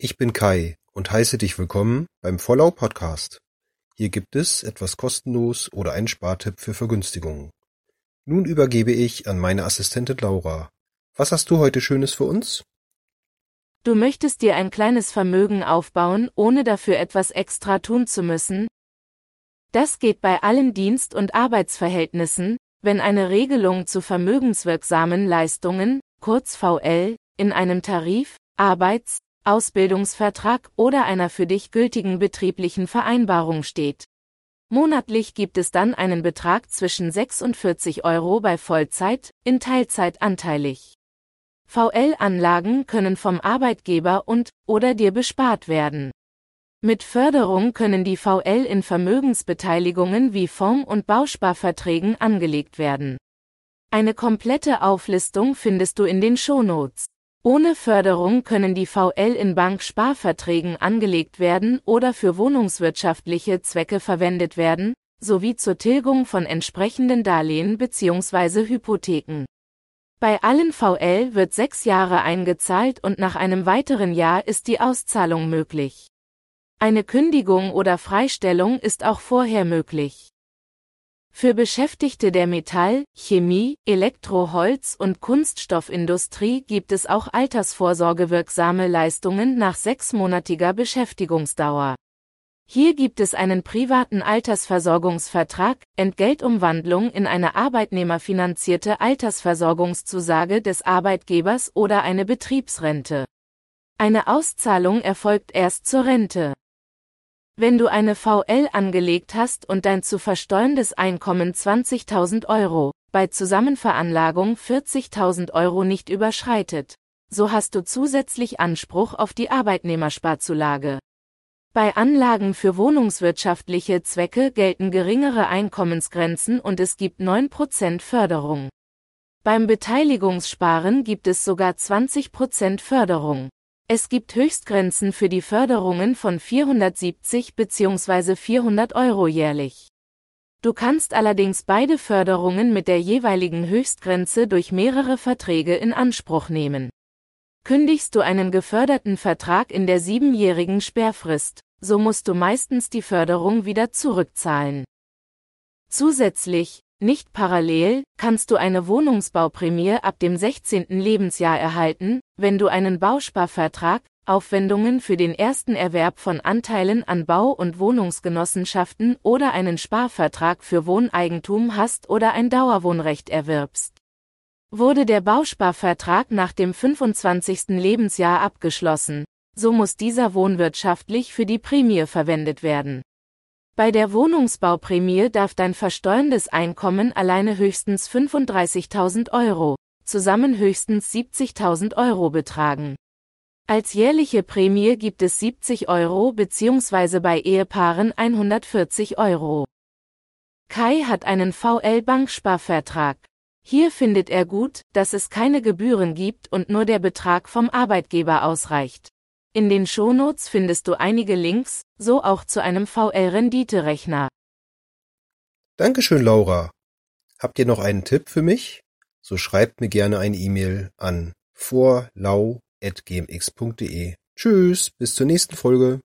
Ich bin Kai und heiße dich willkommen beim Vollau Podcast. Hier gibt es etwas kostenlos oder einen Spartipp für Vergünstigungen. Nun übergebe ich an meine Assistentin Laura. Was hast du heute Schönes für uns? Du möchtest dir ein kleines Vermögen aufbauen, ohne dafür etwas extra tun zu müssen? Das geht bei allen Dienst- und Arbeitsverhältnissen, wenn eine Regelung zu vermögenswirksamen Leistungen, kurz VL, in einem Tarif, Arbeits-, Ausbildungsvertrag oder einer für dich gültigen betrieblichen Vereinbarung steht. Monatlich gibt es dann einen Betrag zwischen 46 Euro bei Vollzeit, in Teilzeit anteilig. VL-Anlagen können vom Arbeitgeber und oder dir bespart werden. Mit Förderung können die VL in Vermögensbeteiligungen wie Fonds- und Bausparverträgen angelegt werden. Eine komplette Auflistung findest du in den Shownotes. Ohne Förderung können die VL in Bank-Sparverträgen angelegt werden oder für wohnungswirtschaftliche Zwecke verwendet werden, sowie zur Tilgung von entsprechenden Darlehen bzw. Hypotheken. Bei allen VL wird sechs Jahre eingezahlt und nach einem weiteren Jahr ist die Auszahlung möglich. Eine Kündigung oder Freistellung ist auch vorher möglich. Für Beschäftigte der Metall-, Chemie-, Elektro-, Holz- und Kunststoffindustrie gibt es auch altersvorsorgewirksame Leistungen nach sechsmonatiger Beschäftigungsdauer. Hier gibt es einen privaten Altersversorgungsvertrag, Entgeltumwandlung in eine arbeitnehmerfinanzierte Altersversorgungszusage des Arbeitgebers oder eine Betriebsrente. Eine Auszahlung erfolgt erst zur Rente. Wenn du eine VL angelegt hast und dein zu versteuerndes Einkommen 20.000 Euro, bei Zusammenveranlagung 40.000 Euro nicht überschreitet, so hast du zusätzlich Anspruch auf die Arbeitnehmersparzulage. Bei Anlagen für wohnungswirtschaftliche Zwecke gelten geringere Einkommensgrenzen und es gibt 9% Förderung. Beim Beteiligungssparen gibt es sogar 20% Förderung. Es gibt Höchstgrenzen für die Förderungen von 470 bzw. 400 Euro jährlich. Du kannst allerdings beide Förderungen mit der jeweiligen Höchstgrenze durch mehrere Verträge in Anspruch nehmen. Kündigst du einen geförderten Vertrag in der siebenjährigen Sperrfrist, so musst du meistens die Förderung wieder zurückzahlen. Zusätzlich, nicht parallel, kannst du eine Wohnungsbauprämie ab dem 16. Lebensjahr erhalten, wenn du einen Bausparvertrag, Aufwendungen für den ersten Erwerb von Anteilen an Bau- und Wohnungsgenossenschaften oder einen Sparvertrag für Wohneigentum hast oder ein Dauerwohnrecht erwirbst. Wurde der Bausparvertrag nach dem 25. Lebensjahr abgeschlossen, so muss dieser wohnwirtschaftlich für die Prämie verwendet werden. Bei der Wohnungsbauprämie darf dein versteuerndes Einkommen alleine höchstens 35.000 Euro, zusammen höchstens 70.000 Euro betragen. Als jährliche Prämie gibt es 70 Euro bzw. bei Ehepaaren 140 Euro. Kai hat einen VL-Banksparvertrag. Hier findet er gut, dass es keine Gebühren gibt und nur der Betrag vom Arbeitgeber ausreicht. In den Shownotes findest du einige Links, so auch zu einem VL-Rendite-Rechner. Dankeschön, Laura. Habt ihr noch einen Tipp für mich? So schreibt mir gerne eine E-Mail an vorlau.gmx.de. Tschüss, bis zur nächsten Folge.